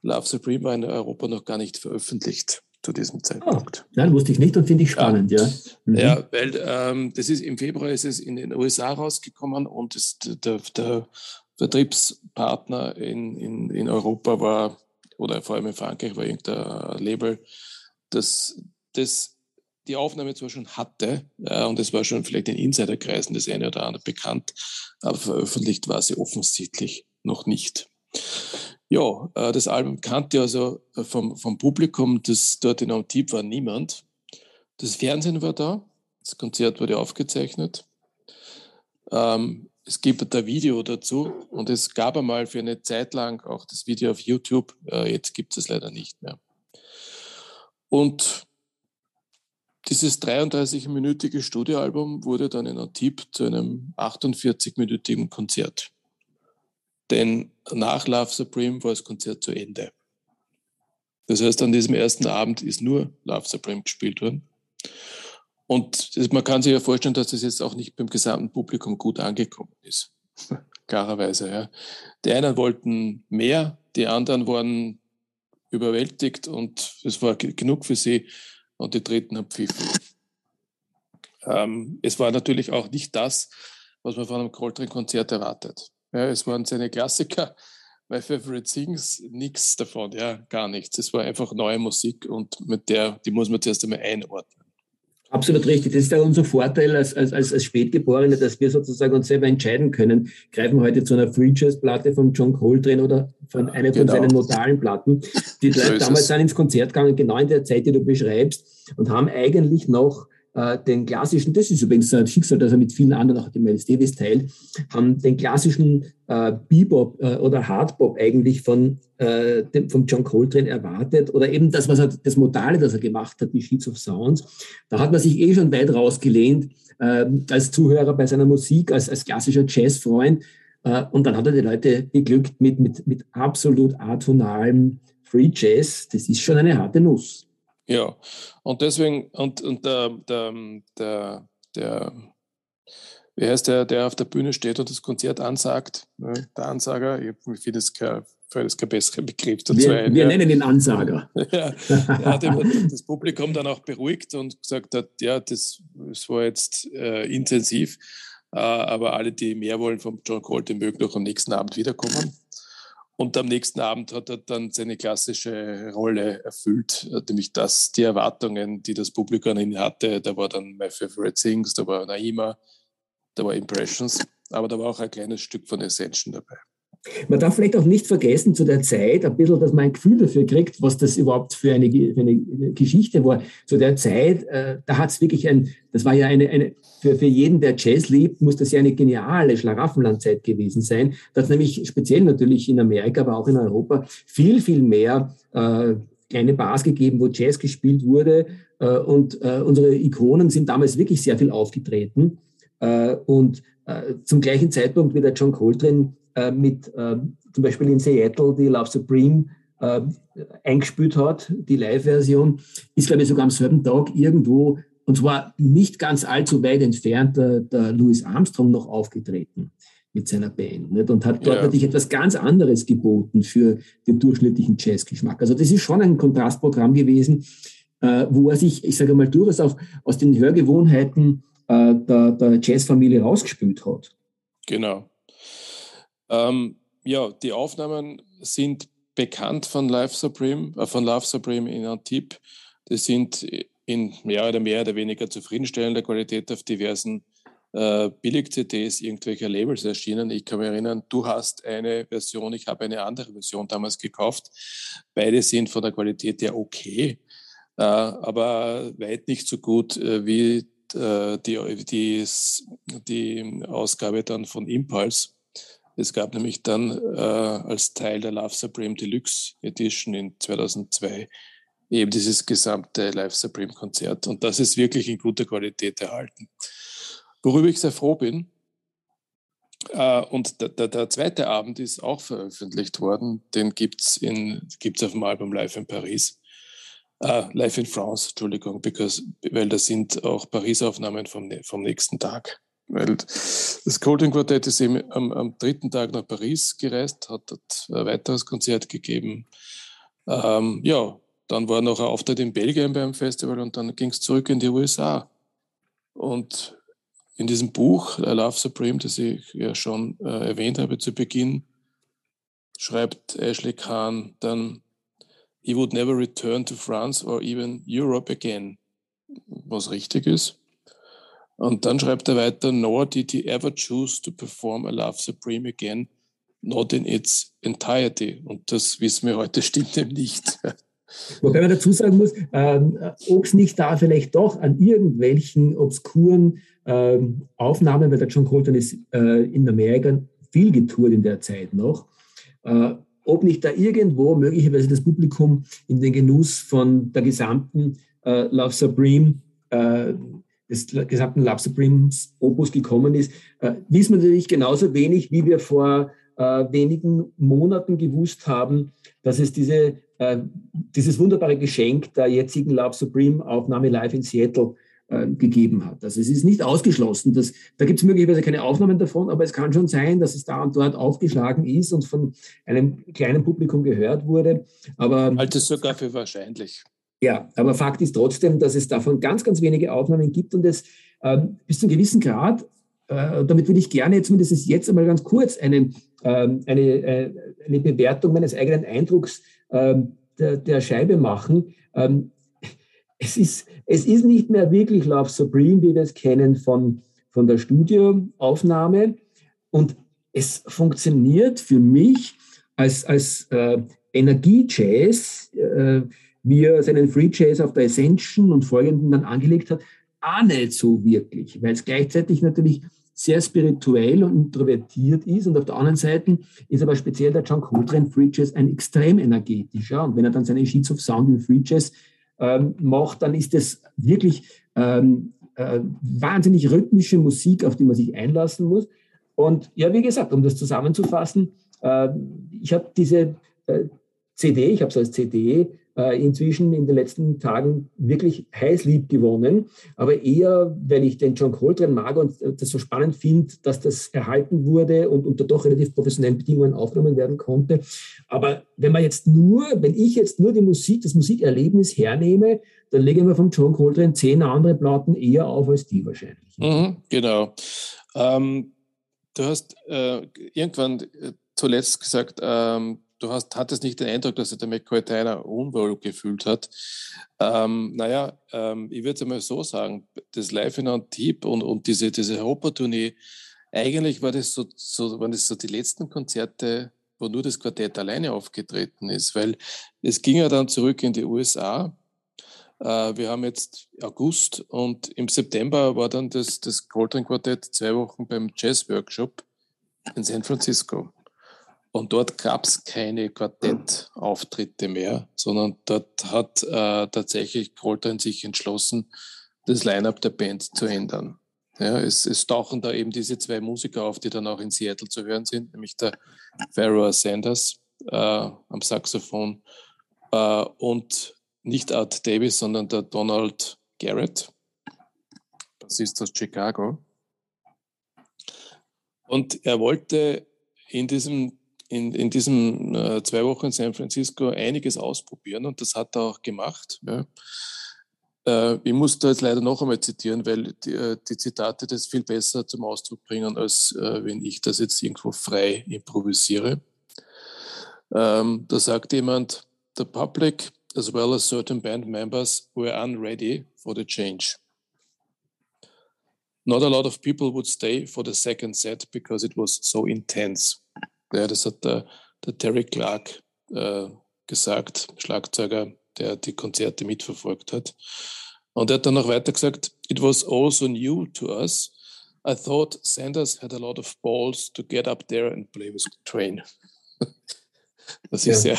Speaker 2: Love Supreme war in Europa noch gar nicht veröffentlicht zu diesem Zeitpunkt.
Speaker 3: Oh, nein, wusste ich nicht und finde ich spannend, ja.
Speaker 2: Ja, mhm. ja weil ähm, das ist im Februar ist es in den USA rausgekommen und das, der, der Vertriebspartner in, in, in Europa war, oder vor allem in Frankreich war irgendein Label, das, das die Aufnahme zwar schon hatte, äh, und es war schon vielleicht in Insiderkreisen das eine oder andere bekannt, aber veröffentlicht war sie offensichtlich noch nicht. Ja, äh, das Album kannte also vom, vom Publikum, das dort in Antibes war, niemand. Das Fernsehen war da, das Konzert wurde aufgezeichnet. Ähm, es gibt ein Video dazu und es gab einmal für eine Zeit lang auch das Video auf YouTube. Äh, jetzt gibt es leider nicht mehr. Und dieses 33-minütige Studioalbum wurde dann in Antibes zu einem 48-minütigen Konzert. Denn nach Love Supreme war das Konzert zu Ende. Das heißt, an diesem ersten Abend ist nur Love Supreme gespielt worden. Und man kann sich ja vorstellen, dass das jetzt auch nicht beim gesamten Publikum gut angekommen ist. (laughs) Klarerweise, ja. Die einen wollten mehr, die anderen waren überwältigt und es war genug für sie und die dritten haben pfiffen. Ähm, es war natürlich auch nicht das, was man von einem Coltrane-Konzert erwartet. Ja, es waren seine Klassiker, My Favorite Things, nichts davon, ja, gar nichts. Es war einfach neue Musik und mit der, die muss man zuerst einmal einordnen.
Speaker 3: Absolut richtig. Das ist ja unser Vorteil als, als, als Spätgeborene, dass wir sozusagen uns selber entscheiden können. Greifen heute zu einer Free Jazz Platte von John Coltrane oder von einer von genau. seinen modalen Platten. Die so damals sind ins Konzert gegangen, genau in der Zeit, die du beschreibst, und haben eigentlich noch äh, den klassischen, das ist übrigens ein Schicksal, das er mit vielen anderen, auch dem Miles Davis teilt, haben den klassischen äh, Bebop äh, oder Hardbop eigentlich von, äh, dem, von John Coltrane erwartet oder eben das, was er, das Modale, das er gemacht hat, die Sheets of Sounds. Da hat man sich eh schon weit rausgelehnt äh, als Zuhörer bei seiner Musik, als, als klassischer Jazzfreund. Äh, und dann hat er die Leute beglückt mit, mit, mit absolut atonalem Free Jazz. Das ist schon eine harte Nuss.
Speaker 2: Ja, und deswegen, und, und der, der, der, der, wie heißt der, der auf der Bühne steht und das Konzert ansagt, ne? der Ansager, ich finde es kein, das kein besserer Begriff
Speaker 3: dazu wir, ein. Wir ja. nennen ihn Ansager. (laughs)
Speaker 2: ja, er hat das Publikum dann auch beruhigt und gesagt hat, ja, das, das war jetzt äh, intensiv, äh, aber alle, die mehr wollen vom John Colton, mögen noch am nächsten Abend wiederkommen. Und am nächsten Abend hat er dann seine klassische Rolle erfüllt, nämlich das, die Erwartungen, die das Publikum an ihn hatte. Da war dann My Favorite Things, da war Naima, da war Impressions, aber da war auch ein kleines Stück von Ascension dabei.
Speaker 3: Man darf vielleicht auch nicht vergessen, zu der Zeit, ein bisschen, dass man ein Gefühl dafür kriegt, was das überhaupt für eine, für eine Geschichte war. Zu der Zeit, äh, da hat es wirklich ein, das war ja eine, eine für, für jeden, der Jazz liebt, muss das ja eine geniale Schlaraffenlandzeit gewesen sein. Das nämlich speziell natürlich in Amerika, aber auch in Europa viel, viel mehr äh, kleine Bars gegeben, wo Jazz gespielt wurde. Äh, und äh, unsere Ikonen sind damals wirklich sehr viel aufgetreten. Äh, und äh, zum gleichen Zeitpunkt wie der John Coltrane äh, mit äh, zum Beispiel in Seattle die Love Supreme äh, eingespielt hat, die Live-Version, ist, glaube ich, sogar am selben Tag irgendwo und zwar nicht ganz allzu weit entfernt, der, der Louis Armstrong noch aufgetreten mit seiner Band nicht? und hat dort ja. natürlich etwas ganz anderes geboten für den durchschnittlichen Jazzgeschmack. Also das ist schon ein Kontrastprogramm gewesen, äh, wo er sich, ich sage mal, durchaus auch aus den Hörgewohnheiten äh, der, der Jazzfamilie rausgespült hat.
Speaker 2: Genau. Ähm, ja, die Aufnahmen sind bekannt von Live Supreme, äh, von Love Supreme in Antibes. Die sind in mehr oder mehr oder weniger zufriedenstellender Qualität auf diversen äh, Billig-CDs irgendwelcher Labels erschienen. Ich kann mich erinnern, du hast eine Version, ich habe eine andere Version damals gekauft. Beide sind von der Qualität her okay, äh, aber weit nicht so gut äh, wie äh, die, die, die Ausgabe dann von Impulse. Es gab nämlich dann äh, als Teil der Love Supreme Deluxe Edition in 2002 eben dieses gesamte Live Supreme Konzert. Und das ist wirklich in guter Qualität erhalten. Worüber ich sehr froh bin. Äh, und der, der, der, zweite Abend ist auch veröffentlicht worden. Den gibt es gibt's auf dem Album Live in Paris. Uh, Live in France, Entschuldigung, because, weil das sind auch Paris-Aufnahmen vom, vom nächsten Tag. Weil das Golden Quartet ist eben am, am, dritten Tag nach Paris gereist, hat dort ein weiteres Konzert gegeben. Ähm, ja, dann war noch ein Auftritt in Belgien beim Festival und dann ging es zurück in die USA. Und in diesem Buch, I Love Supreme, das ich ja schon äh, erwähnt habe zu Beginn, schreibt Ashley Kahn dann, he would never return to France or even Europe again, was richtig ist. Und dann schreibt er weiter, nor did he ever choose to perform A Love Supreme again, not in its entirety. Und das wissen wir heute, (laughs) stimmt eben nicht.
Speaker 3: Wobei man dazu sagen muss, ähm, ob es nicht da vielleicht doch an irgendwelchen obskuren ähm, Aufnahmen, weil der John Colton ist äh, in Amerika viel getourt in der Zeit noch, äh, ob nicht da irgendwo möglicherweise das Publikum in den Genuss von der gesamten äh, Love Supreme, äh, des gesamten Love Supremes Opus gekommen ist, äh, wissen wir natürlich genauso wenig, wie wir vor äh, wenigen Monaten gewusst haben, dass es diese, äh, dieses wunderbare Geschenk der jetzigen Love Supreme Aufnahme live in Seattle äh, gegeben hat. Also es ist nicht ausgeschlossen, dass, da gibt es möglicherweise keine Aufnahmen davon, aber es kann schon sein, dass es da und dort aufgeschlagen ist und von einem kleinen Publikum gehört wurde. Aber
Speaker 2: halte es sogar für wahrscheinlich.
Speaker 3: Ja, aber Fakt ist trotzdem, dass es davon ganz, ganz wenige Aufnahmen gibt und es äh, bis zu einem gewissen Grad, äh, damit würde ich gerne zumindest jetzt einmal ganz kurz eine, ähm, eine, äh, eine Bewertung meines eigenen Eindrucks ähm, der, der Scheibe machen. Ähm, (laughs) es ist, es ist nicht mehr wirklich Love Supreme, wie wir es kennen von, von der Studioaufnahme. Und es funktioniert für mich als, als äh, Energie-Jazz, äh, wie er seinen Free Jazz auf der Ascension und folgenden dann angelegt hat, auch nicht so wirklich, weil es gleichzeitig natürlich sehr spirituell und introvertiert ist und auf der anderen Seite ist aber speziell der John Coltrane Free Jazz ein extrem energetischer und wenn er dann seine Sheets of Sound im Free Jazz ähm, macht, dann ist es wirklich ähm, äh, wahnsinnig rhythmische Musik, auf die man sich einlassen muss. Und ja, wie gesagt, um das zusammenzufassen, äh, ich habe diese äh, CD, ich habe es als CD äh, inzwischen in den letzten Tagen wirklich heiß lieb gewonnen, aber eher, weil ich den John Coltrane mag und das so spannend finde, dass das erhalten wurde und unter doch relativ professionellen Bedingungen aufgenommen werden konnte. Aber wenn man jetzt nur, wenn ich jetzt nur die Musik, das Musikerlebnis hernehme, dann lege ich mir von John Coltrane zehn andere Platten eher auf als die wahrscheinlich.
Speaker 2: Mhm, genau. Ähm, du hast äh, irgendwann äh, zuletzt gesagt, ähm, du hast, hattest nicht den Eindruck, dass sich der McCoy Tyner unwohl gefühlt hat. Ähm, naja, ähm, ich würde es einmal so sagen, das Live in Antibes und, und diese, diese Europa-Tournee, eigentlich war das so, so, waren das so die letzten Konzerte, wo nur das Quartett alleine aufgetreten ist, weil es ging ja dann zurück in die USA. Äh, wir haben jetzt August und im September war dann das, das Coltrane Quartett zwei Wochen beim Jazz Workshop in San Francisco. Und dort gab es keine Quartettauftritte mehr, sondern dort hat äh, tatsächlich Coltrane sich entschlossen, das Line-up der Band zu ändern. Ja, es, es, tauchen da eben diese zwei Musiker auf, die dann auch in Seattle zu hören sind, nämlich der Pharaoh Sanders äh, am Saxophon äh, und nicht Art Davis, sondern der Donald Garrett Bassist aus Chicago. Und er wollte in diesem, in, in diesen äh, zwei Wochen in San Francisco einiges ausprobieren und das hat er auch gemacht. Ja. Äh, ich muss da jetzt leider noch einmal zitieren, weil die, äh, die Zitate das viel besser zum Ausdruck bringen, als äh, wenn ich das jetzt irgendwo frei improvisiere. Ähm, da sagt jemand, the public as well as certain band members were unready for the change. Not a lot of people would stay for the second set because it was so intense. Ja, das hat der, der Terry Clark äh, gesagt, Schlagzeuger, der die Konzerte mitverfolgt hat. Und er hat dann noch weiter gesagt, it was also new to us. I thought Sanders had a lot of balls to get up there and play with the train. (laughs) Das ist ja. sehr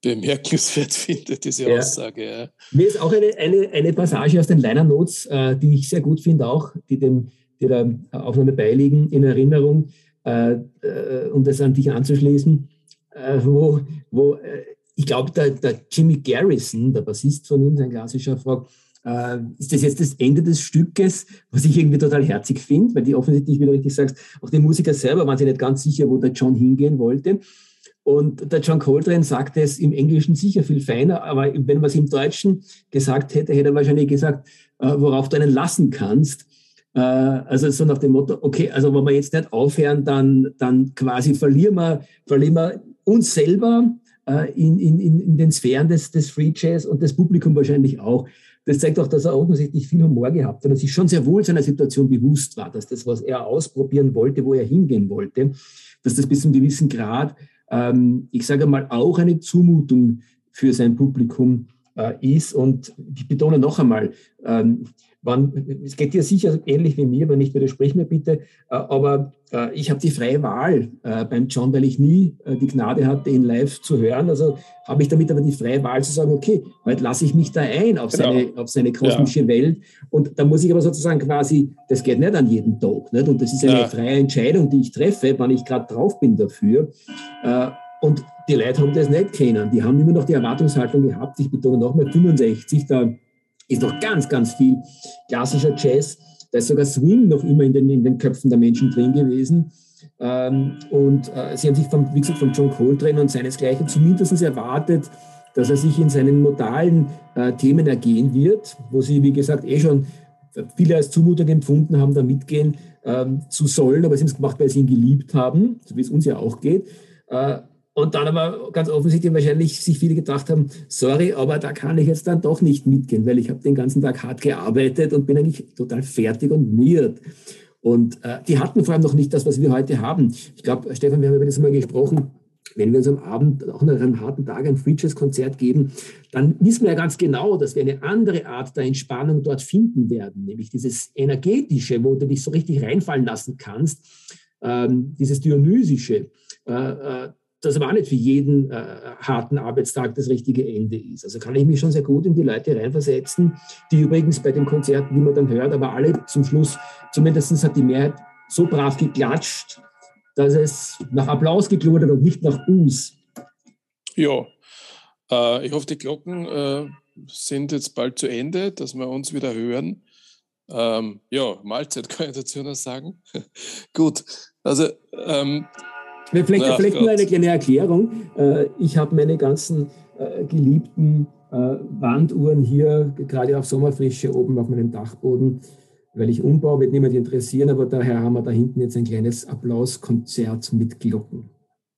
Speaker 2: bemerkenswert finde, diese ja. Aussage. Ja.
Speaker 3: Mir ist auch eine, eine, eine Passage aus den Liner Notes, äh, die ich sehr gut finde, auch, die, dem, die der Aufnahme beiliegen, in Erinnerung, äh, äh, um das an dich anzuschließen, äh, wo, wo äh, ich glaube, der, der, Jimmy Garrison, der Bassist von ihm, sein klassischer, fragt, äh, ist das jetzt das Ende des Stückes, was ich irgendwie total herzig finde, weil die offensichtlich, wie du richtig sagst, auch die Musiker selber waren sich nicht ganz sicher, wo der John hingehen wollte. Und der John Coltrane sagte es im Englischen sicher viel feiner, aber wenn man es im Deutschen gesagt hätte, hätte er wahrscheinlich gesagt, äh, worauf du einen lassen kannst. Äh, also so nach dem Motto, okay, also wenn wir jetzt nicht aufhören, dann, dann quasi verlieren wir, verlieren wir uns selber äh, in, in, in den Sphären des, des Free Jazz und das Publikum wahrscheinlich auch. Das zeigt auch, dass er offensichtlich viel Humor gehabt hat und sich schon sehr wohl seiner Situation bewusst war, dass das, was er ausprobieren wollte, wo er hingehen wollte, dass das bis zu einem gewissen Grad ähm, ich sage mal, auch eine Zumutung für sein Publikum ist. Und ich betone noch einmal, ähm, wann, es geht dir sicher ähnlich wie mir, aber nicht widersprich mir bitte, äh, aber äh, ich habe die freie Wahl äh, beim John, weil ich nie äh, die Gnade hatte, ihn live zu hören. Also habe ich damit aber die freie Wahl zu sagen, okay, heute lasse ich mich da ein auf, genau. seine, auf seine kosmische ja. Welt. Und da muss ich aber sozusagen quasi, das geht nicht an jeden Tag. Nicht? Und das ist eine ja. freie Entscheidung, die ich treffe, wann ich gerade drauf bin dafür. Und die Leute haben das nicht kennen. Die haben immer noch die Erwartungshaltung gehabt. Ich betone nochmal 65, da ist noch ganz, ganz viel klassischer Jazz. Da ist sogar Swing noch immer in den, in den Köpfen der Menschen drin gewesen. Ähm, und äh, sie haben sich, vom, wie gesagt, von John Coltrane und seinesgleichen zumindest erwartet, dass er sich in seinen modalen äh, Themen ergehen wird, wo sie, wie gesagt, eh schon viele als Zumutung empfunden haben, da mitgehen ähm, zu sollen, aber sie haben es gemacht, weil sie ihn geliebt haben, so wie es uns ja auch geht. Äh, und dann aber ganz offensichtlich wahrscheinlich sich viele gedacht haben, sorry, aber da kann ich jetzt dann doch nicht mitgehen, weil ich habe den ganzen Tag hart gearbeitet und bin eigentlich total fertig und miert. Und äh, die hatten vor allem noch nicht das, was wir heute haben. Ich glaube, Stefan, wir haben über das mal gesprochen. Wenn wir uns am Abend, auch nach einem harten Tag, ein Free-Jazz-Konzert geben, dann wissen wir ja ganz genau, dass wir eine andere Art der Entspannung dort finden werden, nämlich dieses energetische, wo du dich so richtig reinfallen lassen kannst, ähm, dieses dionysische. Äh, äh, das aber auch nicht für jeden äh, harten Arbeitstag das richtige Ende ist. Also kann ich mich schon sehr gut in die Leute reinversetzen, die übrigens bei den Konzerten, die man dann hört, aber alle zum Schluss, zumindest hat die Mehrheit so brav geklatscht, dass es nach Applaus geklungen hat und nicht nach Us.
Speaker 2: Ja, äh, ich hoffe, die Glocken äh, sind jetzt bald zu Ende, dass wir uns wieder hören. Ähm, ja, Mahlzeit (laughs) kann ich dazu noch sagen. (laughs) Gut, also ähm,
Speaker 3: Vielleicht, Ach vielleicht nur eine kleine Erklärung. Äh, ich habe meine ganzen äh, geliebten äh, Wanduhren hier, gerade auf Sommerfrische, oben auf meinem Dachboden, weil ich umbaue, wird niemand interessieren, aber daher haben wir da hinten jetzt ein kleines Applauskonzert mit Glocken.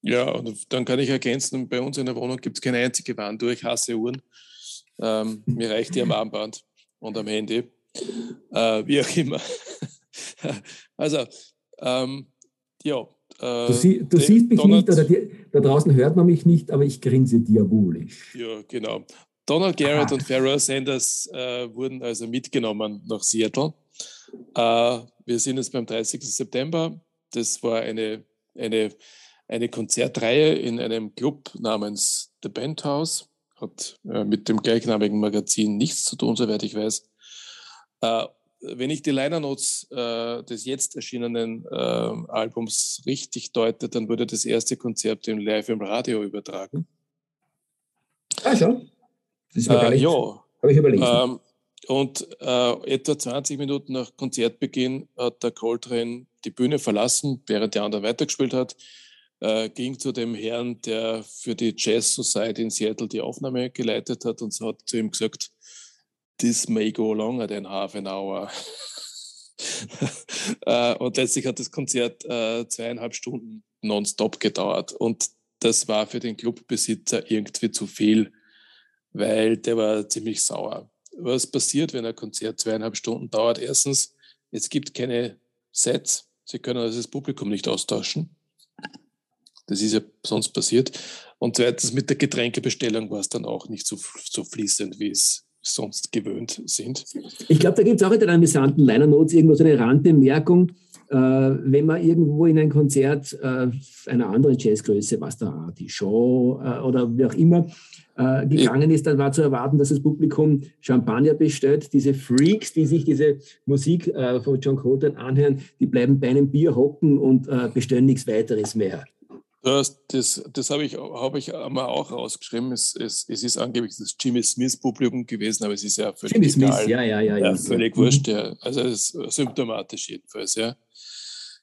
Speaker 2: Ja, und dann kann ich ergänzen, bei uns in der Wohnung gibt es keine einzige Wanduhr. Ich hasse Uhren. Ähm, mir reicht die am Armband und am Handy. Äh, wie auch immer. (laughs) also, ähm, ja,
Speaker 3: äh, du, sie, du siehst mich Donald, nicht oder die, da draußen hört man mich nicht, aber ich grinse diabolisch.
Speaker 2: Ja, genau. Donald Garrett ah. und Pharaoh Sanders äh, wurden also mitgenommen nach Seattle. Äh, wir sind jetzt beim 30. September. Das war eine, eine, eine Konzertreihe in einem Club namens The Bandhouse. Hat äh, mit dem gleichnamigen Magazin nichts zu tun, soweit ich weiß. Wenn ich die Liner Notes äh, des jetzt erschienenen äh, Albums richtig deute, dann wurde das erste Konzert im Live im Radio übertragen.
Speaker 3: Ah, schon. Das ist mir äh, gar nicht, ja. Habe ich überlegt. Ähm,
Speaker 2: und äh, etwa 20 Minuten nach Konzertbeginn hat der Coltrane die Bühne verlassen, während der andere weitergespielt hat, äh, ging zu dem Herrn, der für die Jazz Society in Seattle die Aufnahme geleitet hat und hat zu ihm gesagt, this may go longer than half an hour. (laughs) äh, und letztlich hat das Konzert äh, zweieinhalb Stunden nonstop gedauert. Und das war für den Clubbesitzer irgendwie zu viel, weil der war ziemlich sauer. Was passiert, wenn ein Konzert zweieinhalb Stunden dauert? Erstens, es gibt keine Sets. Sie können also das Publikum nicht austauschen. Das ist ja sonst passiert. Und zweitens, mit der Getränkebestellung war es dann auch nicht so, so fließend, wie es sonst gewöhnt sind.
Speaker 3: Ich glaube, da gibt es auch in den amüsanten Liner Notes irgendwo so eine Randbemerkung, äh, wenn man irgendwo in ein Konzert äh, einer anderen Jazzgröße, was da, die Show äh, oder wie auch immer, äh, gegangen ist, dann war zu erwarten, dass das Publikum Champagner bestellt. Diese Freaks, die sich diese Musik äh, von John Coltrane anhören, die bleiben bei einem Bier hocken und äh, bestellen nichts weiteres mehr.
Speaker 2: Das, das, das habe ich, hab ich einmal auch rausgeschrieben. Es, es, es ist angeblich das Jimmy Smith-Publikum gewesen, aber es ist ja völlig Jimmy egal. Smith,
Speaker 3: ja, ja, ja. ja,
Speaker 2: völlig mhm. wurscht, ja. Also es ist symptomatisch jedenfalls, ja.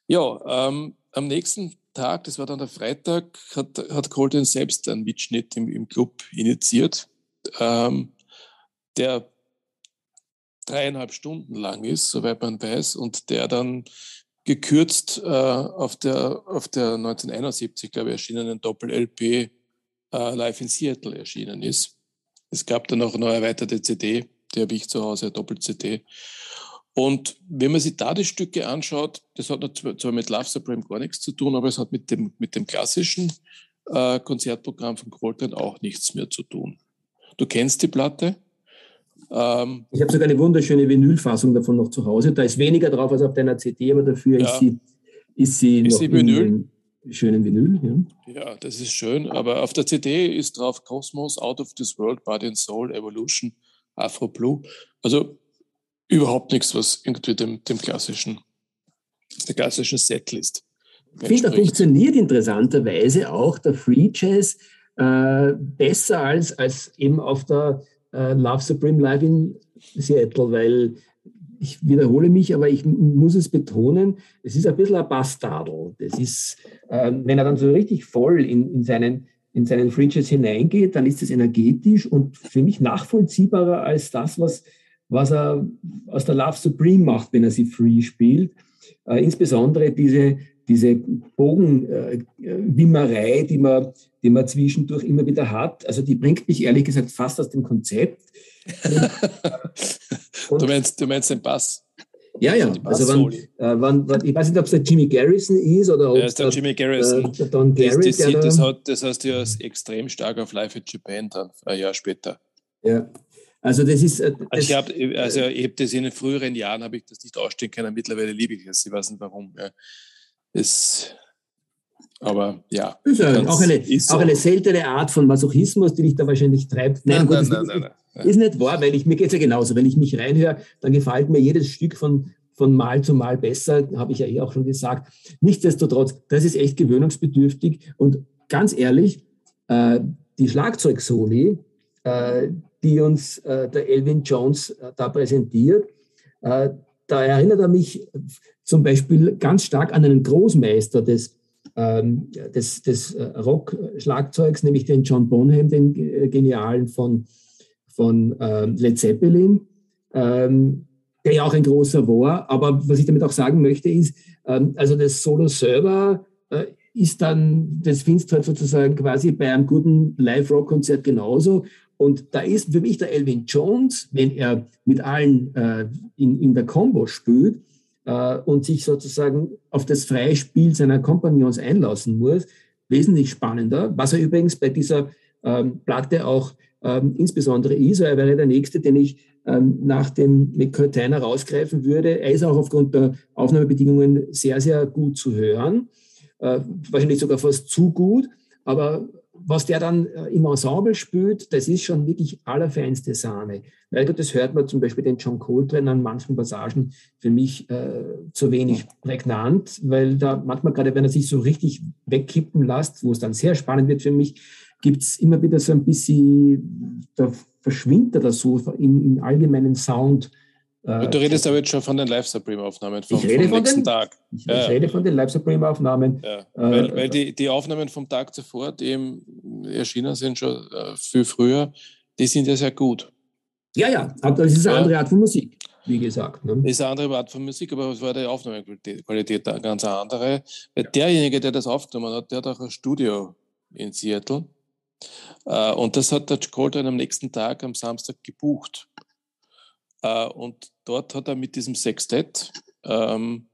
Speaker 2: Ja, ähm, am nächsten Tag, das war dann der Freitag, hat, hat Colton selbst einen Mitschnitt im, im Club initiiert, ähm, der dreieinhalb Stunden lang ist, soweit man weiß, und der dann gekürzt äh, auf, der, auf der 1971, glaube ich, erschienenen Doppel-LP äh, Live in Seattle erschienen ist. Es gab dann auch eine erweiterte CD, die habe ich zu Hause, Doppel-CD. Und wenn man sich da die Stücke anschaut, das hat zwar mit Love Supreme gar nichts zu tun, aber es hat mit dem, mit dem klassischen äh, Konzertprogramm von Coltrane auch nichts mehr zu tun. Du kennst die Platte?
Speaker 3: Ähm, ich habe sogar eine wunderschöne Vinylfassung davon noch zu Hause. Da ist weniger drauf als auf deiner CD, aber dafür ja. ist sie, ist sie ist noch sie Vinyl? schönen Vinyl.
Speaker 2: Ja. ja, das ist schön. Aber auf der CD ist drauf Cosmos, Out of this World, Body and Soul, Evolution, Afro Blue. Also überhaupt nichts, was irgendwie dem, dem klassischen, der klassischen Setlist.
Speaker 3: Ich finde, da funktioniert interessanterweise auch der Free Jazz äh, besser als, als eben auf der äh, Love Supreme Live in Seattle, weil ich wiederhole mich, aber ich muss es betonen, es ist ein bisschen ein Bastardel. Das ist, äh, wenn er dann so richtig voll in, in seinen in seinen Fringes hineingeht, dann ist es energetisch und für mich nachvollziehbarer als das, was, was er aus der Love Supreme macht, wenn er sie free spielt. Äh, insbesondere diese, diese Bogenwimmerei, äh, die, man, die man zwischendurch immer wieder hat, also die bringt mich ehrlich gesagt fast aus dem Konzept.
Speaker 2: Und, (laughs) du, meinst, du meinst den Bass?
Speaker 3: Ja, ja. Also wann, äh, wann, wann, ich weiß nicht, ob es der Jimmy Garrison ist oder ob
Speaker 2: ja, ist der, der Jimmy Garrison.
Speaker 3: Der Don Garrett,
Speaker 2: das, das, das, das, hat, das heißt, ja extrem stark auf Live in Japan dann, ein Jahr später.
Speaker 3: Ja. Also das ist.
Speaker 2: Äh, das, also ich habe also hab das in den früheren Jahren habe ich das nicht ausstehen können. Mittlerweile liebe ich es. Ich weiß nicht warum. Ja. Es, aber ja.
Speaker 3: Ist ja auch, eine, ist auch eine seltene Art von Masochismus, die dich da wahrscheinlich treibt. Nein, nein, gut, nein, nein, nein, Ist nicht wahr, weil ich, mir geht es ja genauso. Wenn ich mich reinhöre, dann gefällt mir jedes Stück von, von Mal zu Mal besser, habe ich ja eh auch schon gesagt. Nichtsdestotrotz, das ist echt gewöhnungsbedürftig. Und ganz ehrlich, äh, die Schlagzeugsoli, äh, die uns äh, der Elvin Jones äh, da präsentiert, äh, da erinnert er mich zum Beispiel ganz stark an einen Großmeister des, ähm, des, des äh, Rock-Schlagzeugs, nämlich den John Bonham, den äh, Genialen von, von ähm, Led Zeppelin, ähm, der ja auch ein großer war. Aber was ich damit auch sagen möchte, ist, ähm, also das Solo-Server äh, ist dann, das findest halt sozusagen quasi bei einem guten Live-Rock-Konzert genauso. Und da ist für mich der Elvin Jones, wenn er mit allen äh, in, in der Combo spielt, äh, und sich sozusagen auf das freie Spiel seiner Kompagnons einlassen muss, wesentlich spannender. Was er übrigens bei dieser ähm, Platte auch ähm, insbesondere ist, er wäre der nächste, den ich ähm, nach dem mit Curtainer rausgreifen würde. Er ist auch aufgrund der Aufnahmebedingungen sehr, sehr gut zu hören. Äh, wahrscheinlich sogar fast zu gut, aber was der dann äh, im Ensemble spielt, das ist schon wirklich allerfeinste Sahne. Weil das hört man zum Beispiel den John Coltrane an manchen Passagen für mich äh, zu wenig prägnant, weil da manchmal gerade, wenn er sich so richtig wegkippen lässt, wo es dann sehr spannend wird für mich, gibt es immer wieder so ein bisschen, da verschwindet das so im, im allgemeinen Sound.
Speaker 2: Äh, du redest aber jetzt schon von den Live Supreme-Aufnahmen vom,
Speaker 3: ich rede
Speaker 2: vom nächsten
Speaker 3: den,
Speaker 2: Tag.
Speaker 3: Ich, ja. rede von den Live Supreme-Aufnahmen.
Speaker 2: Ja. Äh, weil, weil die, die Aufnahmen vom Tag zuvor, die eben erschienen sind, schon äh, viel früher, die sind ja sehr gut.
Speaker 3: Ja, ja, aber das ist eine andere Art von Musik, wie gesagt. Ne?
Speaker 2: Das ist eine andere Art von Musik, aber es war die Aufnahmequalität eine ganz andere. Weil derjenige, der das aufgenommen hat, der hat auch ein Studio in Seattle. Äh, und das hat der Coltrane am nächsten Tag, am Samstag, gebucht. Äh, und dort hat er mit diesem Sextett ähm,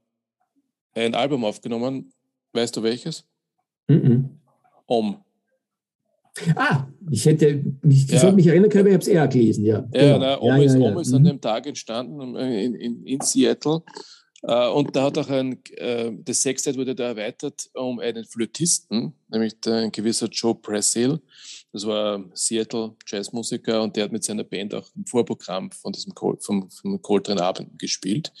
Speaker 2: ein Album aufgenommen. Weißt du welches?
Speaker 3: Mm -mm.
Speaker 2: Om.
Speaker 3: Ah, ich hätte mich, ja. mich erinnern können, aber ich habe es eher gelesen, ja.
Speaker 2: Ja, genau. na, Om, ja, ist, ja, Om ist an mhm. dem Tag entstanden in, in, in Seattle. Uh, und da hat auch ein, uh, das Sextet wurde da erweitert um einen Flötisten, nämlich ein gewisser Joe Pressill. Das war Seattle Jazzmusiker und der hat mit seiner Band auch im Vorprogramm von diesem Col vom, vom Coltrane Abend gespielt.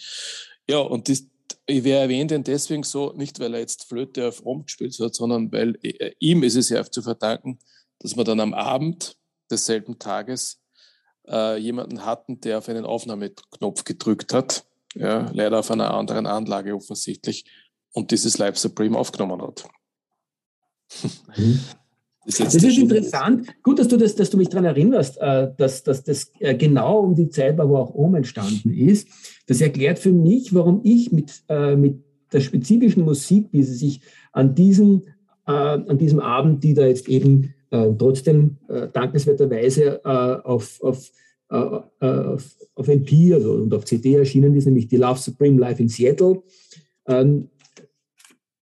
Speaker 2: Ja, und das, ich werde erwähnt ihn deswegen so, nicht weil er jetzt Flöte auf Om gespielt hat, sondern weil äh, ihm ist es ja zu verdanken, dass wir dann am Abend desselben Tages äh, jemanden hatten, der auf einen Aufnahmeknopf gedrückt hat. Ja, leider auf einer anderen Anlage offensichtlich und dieses Live Supreme aufgenommen hat.
Speaker 3: Mhm. (laughs) Das, ist, das ist interessant. Gut, dass du, das, dass du mich daran erinnerst, äh, dass, dass das äh, genau um die Zeit war, wo auch Ohm entstanden ist. Das erklärt für mich, warum ich mit, äh, mit der spezifischen Musik, wie sie sich an diesem, an diesem Abend, die da jetzt eben trotzdem dankenswerterweise auf, auf, auf, auf MP also, und auf CD erschienen ist, nämlich die Love Supreme Live in Seattle. Ähm,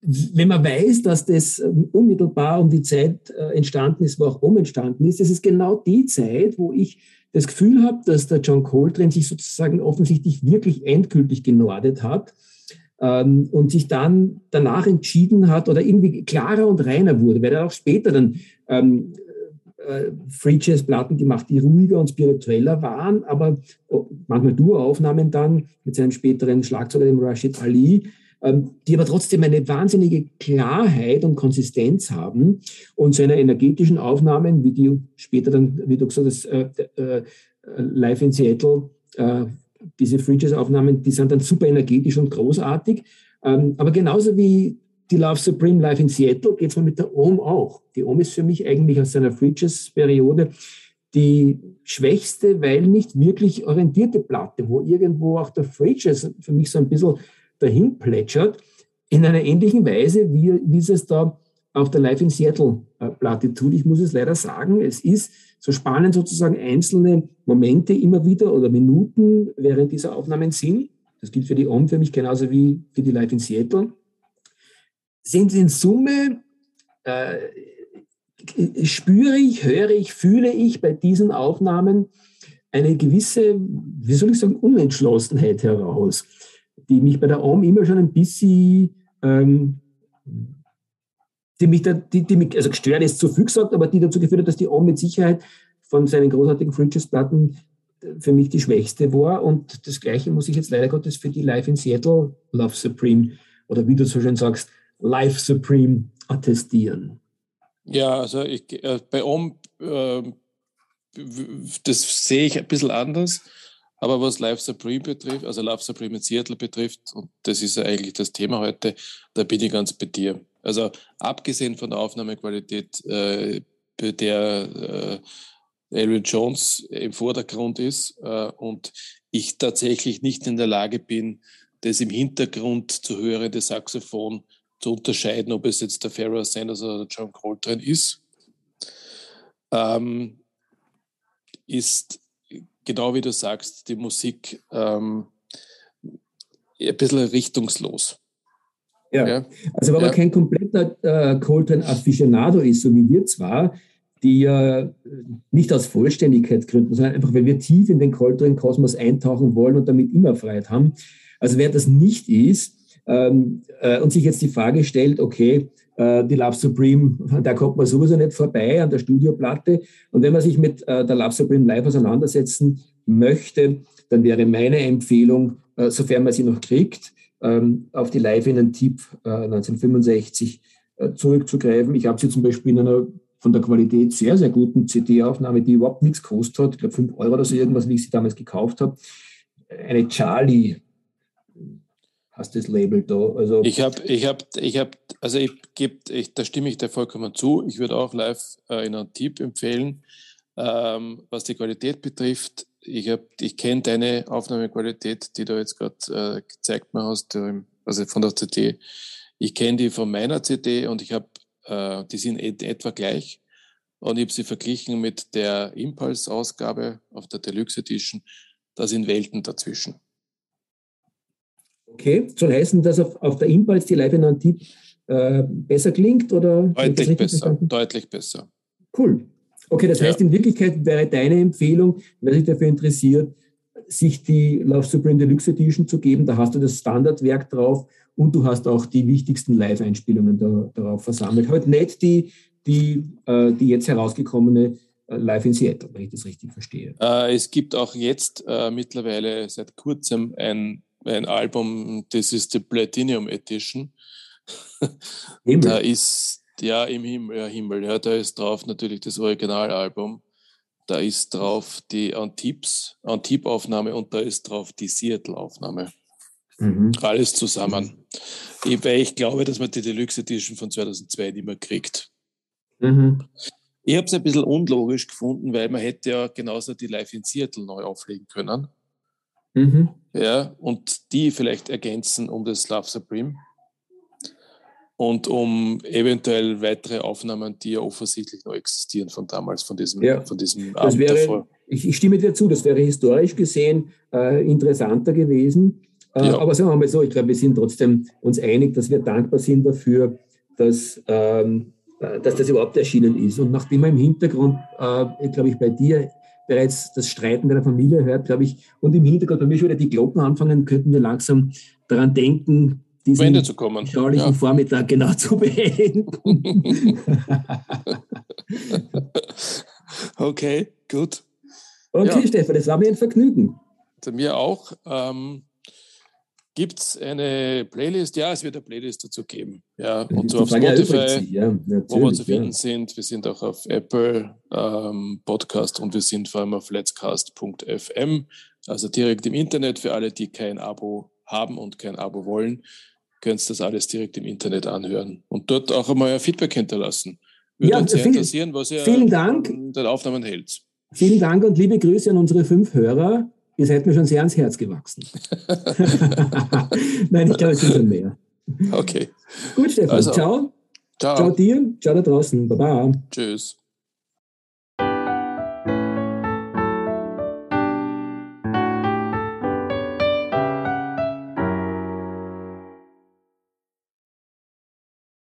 Speaker 3: wenn man weiß, dass das ähm, unmittelbar um die Zeit äh, entstanden ist, wo auch um entstanden ist, das ist genau die Zeit, wo ich das Gefühl habe, dass der John Coltrane sich sozusagen offensichtlich wirklich endgültig genordet hat ähm, und sich dann danach entschieden hat oder irgendwie klarer und reiner wurde, weil er auch später dann ähm, äh, Free Jazz Platten gemacht, die ruhiger und spiritueller waren, aber manchmal Dur-Aufnahmen dann mit seinem späteren Schlagzeuger, dem Rashid Ali, ähm, die aber trotzdem eine wahnsinnige Klarheit und Konsistenz haben und seine energetischen Aufnahmen, wie die später dann, wie du gesagt hast, äh, äh, live in Seattle, äh, diese Free Jazz Aufnahmen, die sind dann super energetisch und großartig. Ähm, aber genauso wie die Love Supreme Live in Seattle geht es mir mit der OM auch. Die OM ist für mich eigentlich aus seiner Free Jazz Periode die schwächste, weil nicht wirklich orientierte Platte, wo irgendwo auch der Free für mich so ein bisschen dahin plätschert, in einer ähnlichen Weise, wie, wie es da auf der Live in Seattle äh, Platte tut. Ich muss es leider sagen, es ist so spannend sozusagen einzelne Momente immer wieder oder Minuten während dieser Aufnahmen sind. Das gilt für die OM für mich genauso wie für die Live in Seattle. Sind in Summe, äh, spüre ich, höre ich, fühle ich bei diesen Aufnahmen eine gewisse, wie soll ich sagen, Unentschlossenheit heraus, die mich bei der OM immer schon ein bisschen ähm, die mich, da, die, die mich also gestört ist zu viel gesagt, aber die dazu geführt hat, dass die OM mit Sicherheit von seinen großartigen Fridges-Platten äh, für mich die schwächste war. Und das Gleiche muss ich jetzt leider Gottes für die Live in Seattle Love Supreme oder wie du so schön sagst, Live Supreme attestieren.
Speaker 2: Ja, also ich, äh, bei OM, äh, das sehe ich ein bisschen anders. Aber was Live Supreme betrifft, also Live Supreme in Seattle betrifft, und das ist ja eigentlich das Thema heute, da bin ich ganz bei dir. Also abgesehen von der Aufnahmequalität, äh, bei der äh, Aaron Jones im Vordergrund ist äh, und ich tatsächlich nicht in der Lage bin, das im Hintergrund zu hörende Saxophon zu unterscheiden, ob es jetzt der Pharaoh Sanders oder der John Coltrane ist, ähm, ist genau wie du sagst, die Musik ähm, ein bisschen richtungslos.
Speaker 3: Ja. ja. Also wenn man ja. kein kompletter äh, Coltrane-Afficionado ist, so wie wir zwar, die ja äh, nicht aus Vollständigkeitsgründen, sondern einfach, weil wir tief in den Coltrane-Kosmos eintauchen wollen und damit immer Freiheit haben. Also wer das nicht ist ähm, äh, und sich jetzt die Frage stellt, okay, äh, die Love Supreme, (laughs) da kommt man sowieso nicht vorbei an der Studioplatte. Und wenn man sich mit äh, der Love Supreme live auseinandersetzen möchte, dann wäre meine Empfehlung, äh, sofern man sie noch kriegt, ähm, auf die Live in Tipp 1965 äh, zurückzugreifen. Ich habe sie zum Beispiel in einer von der Qualität sehr, sehr guten CD-Aufnahme, die überhaupt nichts gekostet hat. Ich glaube, 5 Euro oder so irgendwas, wie ich sie damals gekauft habe. Eine Charlie hast das Label da. Also
Speaker 2: ich habe, ich habe, ich habe, also ich gebe, ich, da stimme ich dir vollkommen zu. Ich würde auch live äh, in einem Tipp empfehlen, ähm, was die Qualität betrifft. Ich, hab, ich kenne deine Aufnahmequalität, die du jetzt gerade äh, gezeigt mir hast, also von der CD. Ich kenne die von meiner CD und ich habe, äh, die sind et etwa gleich. Und ich habe sie verglichen mit der Impulse-Ausgabe auf der Deluxe Edition. Da sind Welten dazwischen.
Speaker 3: Okay, soll heißen, dass auf, auf der Impulse die Live in Antip äh, besser klingt? Oder
Speaker 2: deutlich besser, verstanden? deutlich besser.
Speaker 3: Cool. Okay, das ja. heißt, in Wirklichkeit wäre deine Empfehlung, wer sich dafür interessiert, sich die Love Supreme Deluxe Edition zu geben. Da hast du das Standardwerk drauf und du hast auch die wichtigsten Live-Einspielungen da, darauf versammelt. Halt nicht die, die, äh, die jetzt herausgekommene äh, Live in Seattle, wenn ich das richtig verstehe.
Speaker 2: Äh, es gibt auch jetzt äh, mittlerweile seit kurzem ein, ein Album, das ist die Platinum Edition. da ist ja, im Himmel, ja, Himmel, ja, da ist drauf natürlich das Originalalbum. Da ist drauf die Antips, Antip-Aufnahme und da ist drauf die Seattle-Aufnahme. Mhm. Alles zusammen. Ich, weil ich glaube, dass man die Deluxe Edition von 2002 nicht mehr kriegt. Mhm. Ich habe es ein bisschen unlogisch gefunden, weil man hätte ja genauso die Live in Seattle neu auflegen können. Mhm. Ja, und die vielleicht ergänzen um das Love Supreme und um eventuell weitere Aufnahmen, die ja offensichtlich noch existieren von damals, von diesem, ja, von diesem
Speaker 3: Abend wäre, davor. Ich, ich, stimme dir zu, das wäre historisch gesehen äh, interessanter gewesen. Äh, ja. Aber sagen wir mal so, ich glaube, wir sind trotzdem uns einig, dass wir dankbar sind dafür, dass, ähm, äh, dass das überhaupt erschienen ist. Und nachdem man im Hintergrund, äh, glaube ich, bei dir bereits das Streiten deiner Familie hört, glaube ich, und im Hintergrund bei mir schon wieder die Glocken anfangen, könnten wir langsam daran denken,
Speaker 2: diesen Ende zu kommen.
Speaker 3: ja. Vormittag genau zu beenden. (laughs)
Speaker 2: okay, gut.
Speaker 3: Okay, ja. Stefan, das war mir ein Vergnügen.
Speaker 2: Also mir auch. Ähm, Gibt es eine Playlist? Ja, es wird eine Playlist dazu geben. Ja, und so auf Spotify, ja, wo wir zu finden ja. sind. Wir sind auch auf Apple ähm, Podcast und wir sind vor allem auf letscast.fm, also direkt im Internet für alle, die kein Abo haben und kein Abo wollen könnt das alles direkt im Internet anhören und dort auch einmal ein Feedback hinterlassen. Würde ja, uns sehr viel, interessieren, was ihr
Speaker 3: vielen Dank.
Speaker 2: den Aufnahmen hält.
Speaker 3: Vielen Dank und liebe Grüße an unsere fünf Hörer. Ihr seid mir schon sehr ans Herz gewachsen. (laughs) (laughs) Nein, ich glaube, es sind schon mehr.
Speaker 2: Okay.
Speaker 3: Gut, Stefan. Also, ciao. Ciao. Ciao dir. Ciao da draußen. Baba.
Speaker 2: Tschüss.